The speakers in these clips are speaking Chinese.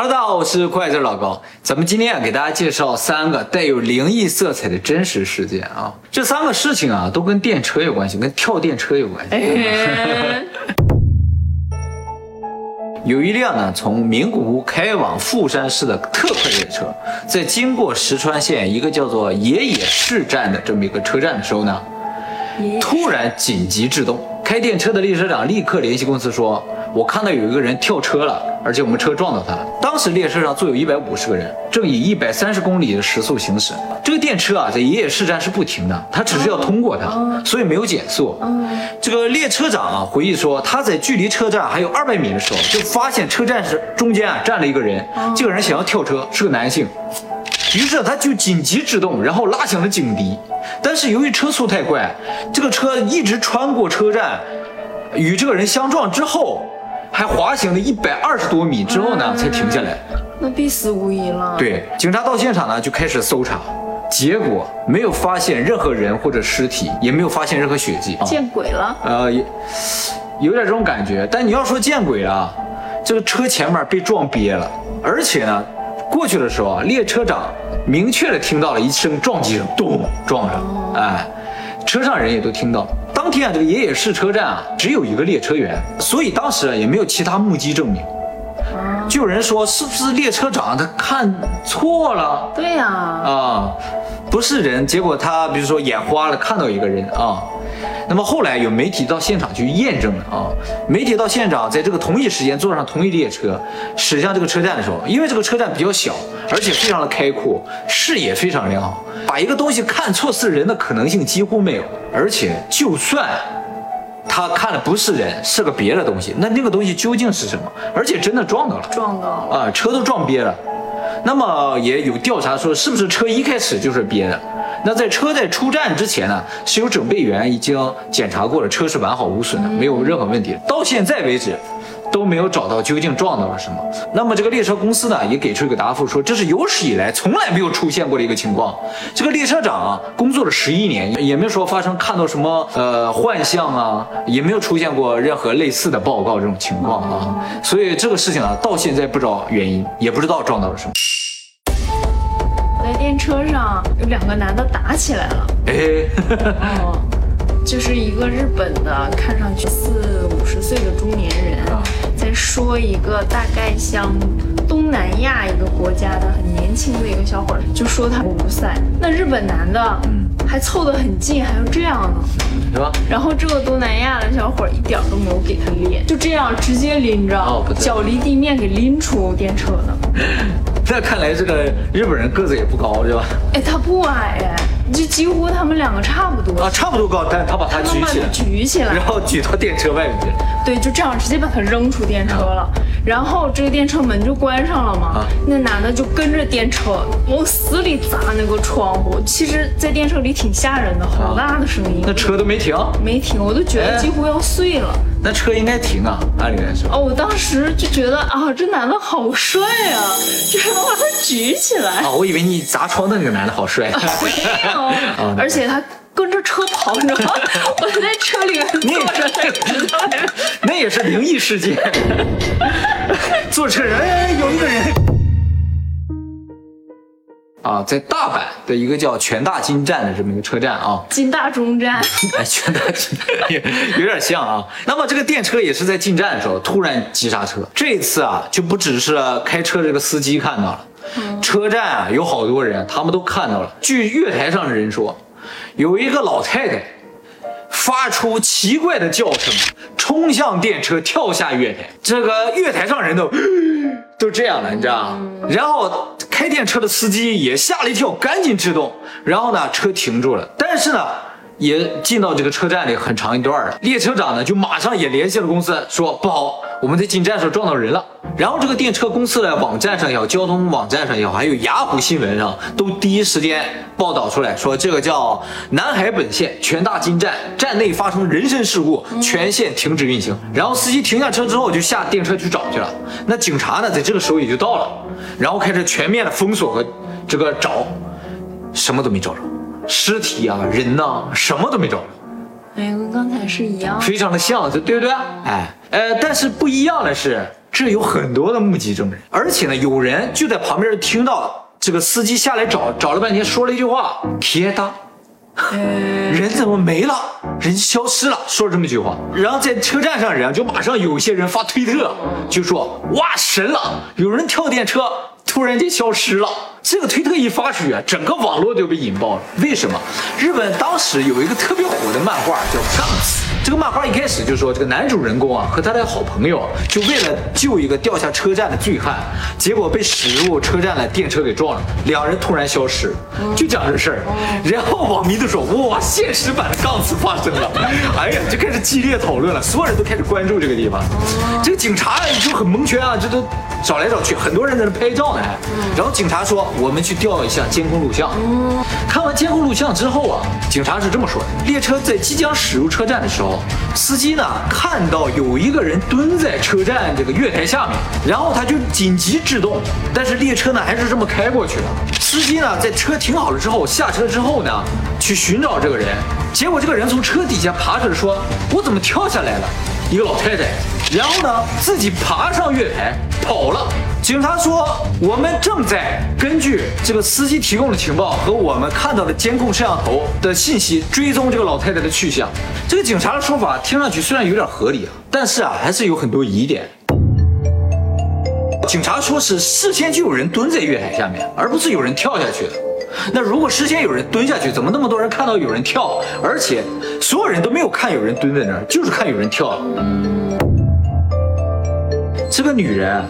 Hello，大家好，我是快字老高。咱们今天啊，给大家介绍三个带有灵异色彩的真实事件啊。这三个事情啊，都跟电车有关系，跟跳电车有关系。哎，有一辆呢，从名古屋开往富山市的特快列车，在经过石川县一个叫做野野市站的这么一个车站的时候呢，突然紧急制动。开电车的列车长立刻联系公司说：“我看到有一个人跳车了，而且我们车撞到他了。”当时列车上坐有一百五十个人，正以一百三十公里的时速行驶。这个电车啊，在野野市站是不停的，它只是要通过它，所以没有减速。这个列车长啊回忆说，他在距离车站还有二百米的时候，就发现车站是中间啊站了一个人，这个人想要跳车，是个男性。于是他就紧急制动，然后拉响了警笛。但是由于车速太快，这个车一直穿过车站，与这个人相撞之后，还滑行了一百二十多米之后呢，才停下来。那必死无疑了。对，警察到现场呢就开始搜查，结果没有发现任何人或者尸体，也没有发现任何血迹。见鬼了！呃，也有点这种感觉。但你要说见鬼了，这个车前面被撞瘪了，而且呢。过去的时候啊，列车长明确的听到了一声撞击声，咚撞上，哎，车上人也都听到。当天啊，这个爷爷市车站啊，只有一个列车员，所以当时啊也没有其他目击证明。就有人说，是不是列车长他看错了？对呀，啊，不是人，结果他比如说眼花了，看到一个人啊。那么后来有媒体到现场去验证了啊，媒体到现场，在这个同一时间坐上同一列车驶向这个车站的时候，因为这个车站比较小，而且非常的开阔，视野非常良好，把一个东西看错是人的可能性几乎没有。而且就算他看的不是人，是个别的东西，那那个东西究竟是什么？而且真的撞到了，撞到了啊，车都撞瘪了。那么也有调查说，是不是车一开始就是瘪的？那在车在出站之前呢，是有准备员已经检查过了，车是完好无损的，没有任何问题。到现在为止，都没有找到究竟撞到了什么。那么这个列车公司呢，也给出一个答复，说这是有史以来从来没有出现过的一个情况。这个列车长啊，工作了十一年，也没有说发生看到什么呃幻象啊，也没有出现过任何类似的报告这种情况啊。所以这个事情啊，到现在不知道原因，也不知道撞到了什么。在电车上有两个男的打起来了，哎，哦，就是一个日本的，看上去四五十岁的中年人，在说一个大概像东南亚一个国家的很年轻的一个小伙儿，就说他五塞。那日本男的，嗯，还凑得很近，还要这样呢，是吧？然后这个东南亚的小伙儿一点都没有给他脸，就这样直接拎着，脚离地面给拎出电车了。那看来这个日本人个子也不高，对吧？哎，他不矮哎，就几乎他们两个差不多啊，差不多高，但他把他举起来，举起来，然后举到电车外面去。对，就这样直接把他扔出电车了，然后这个电车门就关上了嘛。那男的就跟着电车往死里砸那个窗户，其实，在电车里挺吓人的，好大的声音。那车都没停，没停，我都觉得几乎要碎了。那车应该停啊，按理来说。哦，我当时就觉得啊，这男的好帅啊，居然能把他举起来。啊，我以为你砸窗的那个男的好帅。没有，而且他跟着车跑，你知道吗？我在车里面坐着，那也是灵异事件。坐车人有一个人。啊，在大阪的一个叫全大金站的这么一个车站啊，金大中站，哎，全大金有点像啊。那么这个电车也是在进站的时候突然急刹车，这一次啊就不只是开车这个司机看到了，车站啊有好多人，他们都看到了。据月台上的人说，有一个老太太发出奇怪的叫声，冲向电车，跳下月台，这个月台上人都 都这样了，你知道吗？然后。开电车的司机也吓了一跳，赶紧制动，然后呢，车停住了。但是呢，也进到这个车站里很长一段了。列车长呢，就马上也联系了公司，说不好，我们在进站时候撞到人了。然后这个电车公司的网站上也好，交通网站上也好，还有雅虎新闻上都第一时间报道出来，说这个叫南海本线全大金站站内发生人身事故，全线停止运行。然后司机停下车之后就下电车去找去了。那警察呢，在这个时候也就到了。然后开始全面的封锁和这个找，什么都没找着，尸体啊、人呐，什么都没找着。哎，跟刚才是一样，非常的像，对不对？哎，呃，但是不一样的是，这有很多的目击证人，而且呢，有人就在旁边听到这个司机下来找，找了半天，说了一句话：“铁达。”人怎么没了？人消失了，说了这么一句话。然后在车站上，人就马上有些人发推特，就说：“哇，神了！有人跳电车，突然间消失了。”这个推特一发出去，整个网络就被引爆了。为什么？日本当时有一个特别火的漫画叫《杠子》。这个漫画一开始就说，这个男主人公啊和他的好朋友，就为了救一个掉下车站的醉汉，结果被驶入车站的电车给撞了，两人突然消失，就讲这事儿。然后网民都说，哇，现实版的《杠子》发生了，哎呀，就开始激烈讨论了，所有人都开始关注这个地方。这个警察就很蒙圈啊，这都找来找去，很多人在那拍照呢。然后警察说，我们去调一下监控录像。看完监控录像之后啊，警察是这么说的：列车在即将驶入车站的时候。司机呢看到有一个人蹲在车站这个月台下面，然后他就紧急制动，但是列车呢还是这么开过去了。司机呢在车停好了之后下车之后呢去寻找这个人，结果这个人从车底下爬出来，说：“我怎么跳下来了？”一个老太太，然后呢自己爬上月台跑了。警察说，我们正在根据这个司机提供的情报和我们看到的监控摄像头的信息追踪这个老太太的去向。这个警察的说法听上去虽然有点合理啊，但是啊还是有很多疑点。警察说是事先就有人蹲在月台下面，而不是有人跳下去的。那如果事先有人蹲下去，怎么那么多人看到有人跳，而且所有人都没有看有人蹲在那儿，就是看有人跳？这个女人。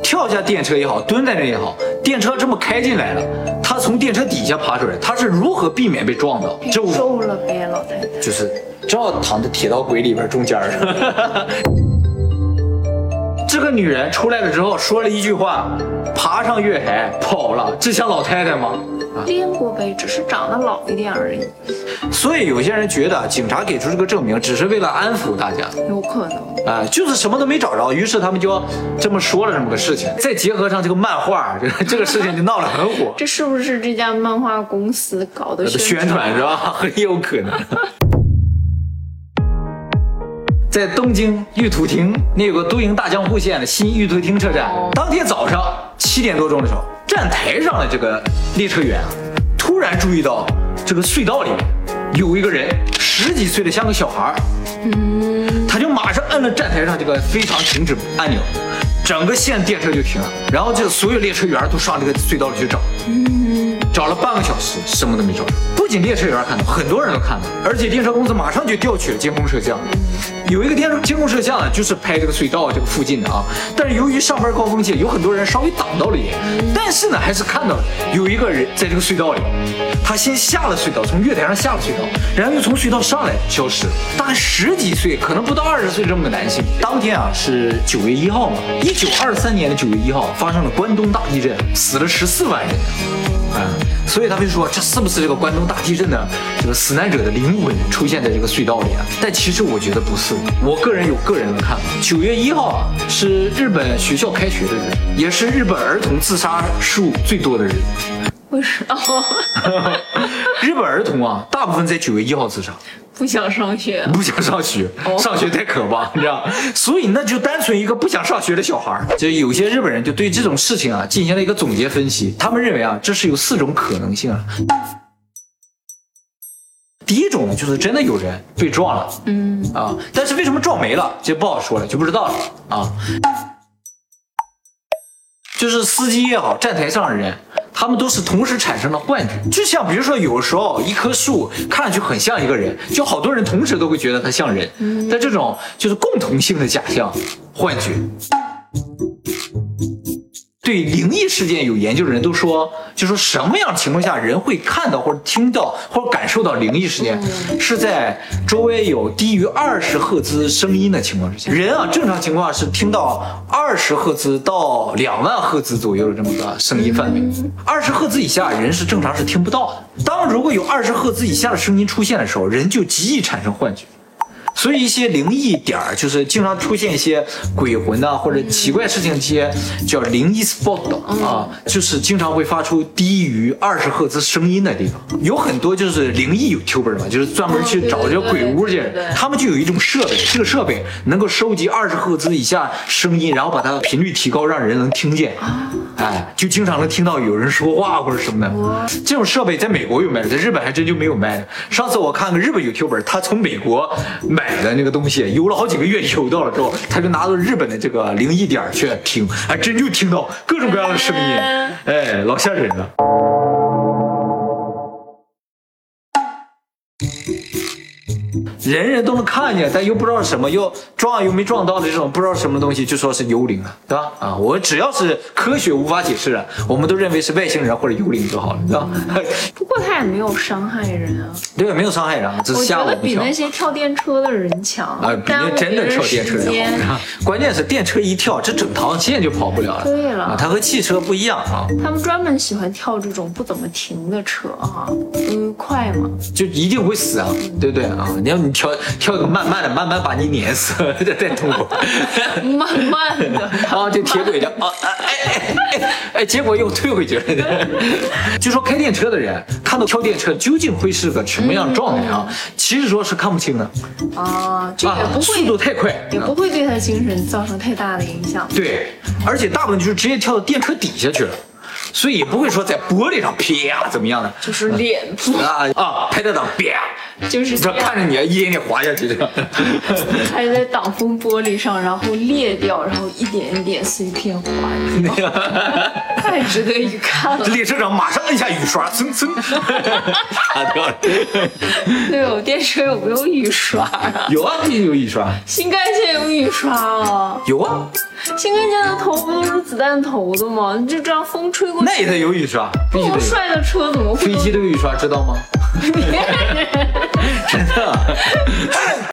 跳下电车也好，蹲在那也好，电车这么开进来了，她从电车底下爬出来，她是如何避免被撞到？就瘦了呗，老太太。就是正好躺在铁道轨里边中间儿。这个女人出来了之后说了一句话，爬上月台跑了，这像老太太吗？练过呗，只是长得老一点而已。所以有些人觉得警察给出这个证明，只是为了安抚大家。有可能。啊，就是什么都没找着，于是他们就这么说了这么个事情。再结合上这个漫画，这这个事情就闹得很火。这是不是这家漫画公司搞的宣传是吧？很有可能。在东京玉兔町，那有个都营大江户线的新玉兔町车站，当天早上七点多钟的时候。站台上的这个列车员啊，突然注意到这个隧道里面有一个人，十几岁的像个小孩儿，他就马上摁了站台上这个非常停止按钮，整个线电车就停了，然后这所有列车员都上这个隧道里去找。找了半个小时，什么都没找着。不仅列车员看到，很多人都看到，而且电车公司马上就调取了监控摄像。有一个电监控摄像呢，就是拍这个隧道这个附近的啊。但是由于上班高峰期，有很多人稍微挡到了一点，但是呢，还是看到了有一个人在这个隧道里。他先下了隧道，从月台上下了隧道，然后又从隧道上来消失。大概十几岁，可能不到二十岁这么个男性。当天啊是九月一号嘛，一九二三年的九月一号发生了关东大地震，死了十四万人。啊，所以他们就说这是不是这个关东大地震的这个死难者的灵魂出现在这个隧道里啊？但其实我觉得不是，我个人有个人的看法。九月一号啊，是日本学校开学的日子，也是日本儿童自杀数最多的日子。为什么？日本儿童啊，大部分在九月一号自杀。不想上学，不想上学，上学太可怕，你知道？所以那就单纯一个不想上学的小孩儿。就有些日本人就对这种事情啊进行了一个总结分析，他们认为啊这是有四种可能性啊。第一种呢就是真的有人被撞了，嗯啊，但是为什么撞没了，这不好说了，就不知道了啊。就是司机也好，站台上的人。他们都是同时产生了幻觉，就像比如说，有时候一棵树看上去很像一个人，就好多人同时都会觉得它像人，但这种就是共同性的假象、幻觉。对灵异事件有研究的人都说，就说什么样情况下人会看到或者听到或者感受到灵异事件，是在周围有低于二十赫兹声音的情况之下。人啊，正常情况是听到二十赫兹到两万赫兹左右的这么个声音范围，二十赫兹以下人是正常是听不到的。当如果有二十赫兹以下的声音出现的时候，人就极易产生幻觉。所以一些灵异点儿，就是经常出现一些鬼魂呐、或者奇怪事情，这些叫灵异 spot 啊，就是经常会发出低于二十赫兹声音的地方。有很多就是灵异 YouTuber 嘛，就是专门去找这个鬼屋去他们就有一种设备，这个设备能够收集二十赫兹以下声音，然后把它频率提高，让人能听见。哎，就经常能听到有人说话或者什么的。这种设备在美国有卖的，在日本还真就没有卖的。上次我看个日本 YouTuber，他从美国买的那个东西，邮了好几个月邮到了之后，他就拿到日本的这个灵异点儿去听，还真就听到各种各样的声音，哎，老吓人了。人人都能看见，但又不知道是什么，又撞又没撞到的这种不知道什么东西，就说是幽灵了，对吧？啊，我只要是科学无法解释的，我们都认为是外星人或者幽灵就好了，对吧？不过他也没有伤害人啊，对，没有伤害人，只是我觉吓我们一跳得比那。些跳电车的人强，啊，比那真的跳电车的好，关键是电车一跳，这整条线就跑不了了。对了啊，它和汽车不一样啊，他们专门喜欢跳这种不怎么停的车啊，因为快嘛。就一定会死啊，对不对啊？你要你跳跳一个慢慢的，慢慢把你碾死，这太痛苦。慢慢的，啊，就铁轨的啊，哎哎哎哎，结果又退回去了。就说开电车的人看到跳电车究竟会是个什么样的状态啊？其实说是看不清的啊，这也啊，不速度，太快，也不会对他精神造成太大的影响。对，而且大部分就是直接跳到电车底下去了，所以也不会说在玻璃上啪怎么样的就是脸部，啊啊，拍在挡啪，就是这看着你一点点滑下去的。还在挡风玻璃上，然后裂掉，然后一点一点碎片滑掉，太值得一看了。列车长马上按下雨刷，噌噌，擦掉了。对哦，电车有没有雨刷啊？有啊，有雨刷。新干线有雨刷啊？有啊，新干线的头不都是子弹头的吗？你就这样风吹过去，那也得有雨刷，必须得有。这么帅的车怎么会飞机都有雨刷，知道吗？真的。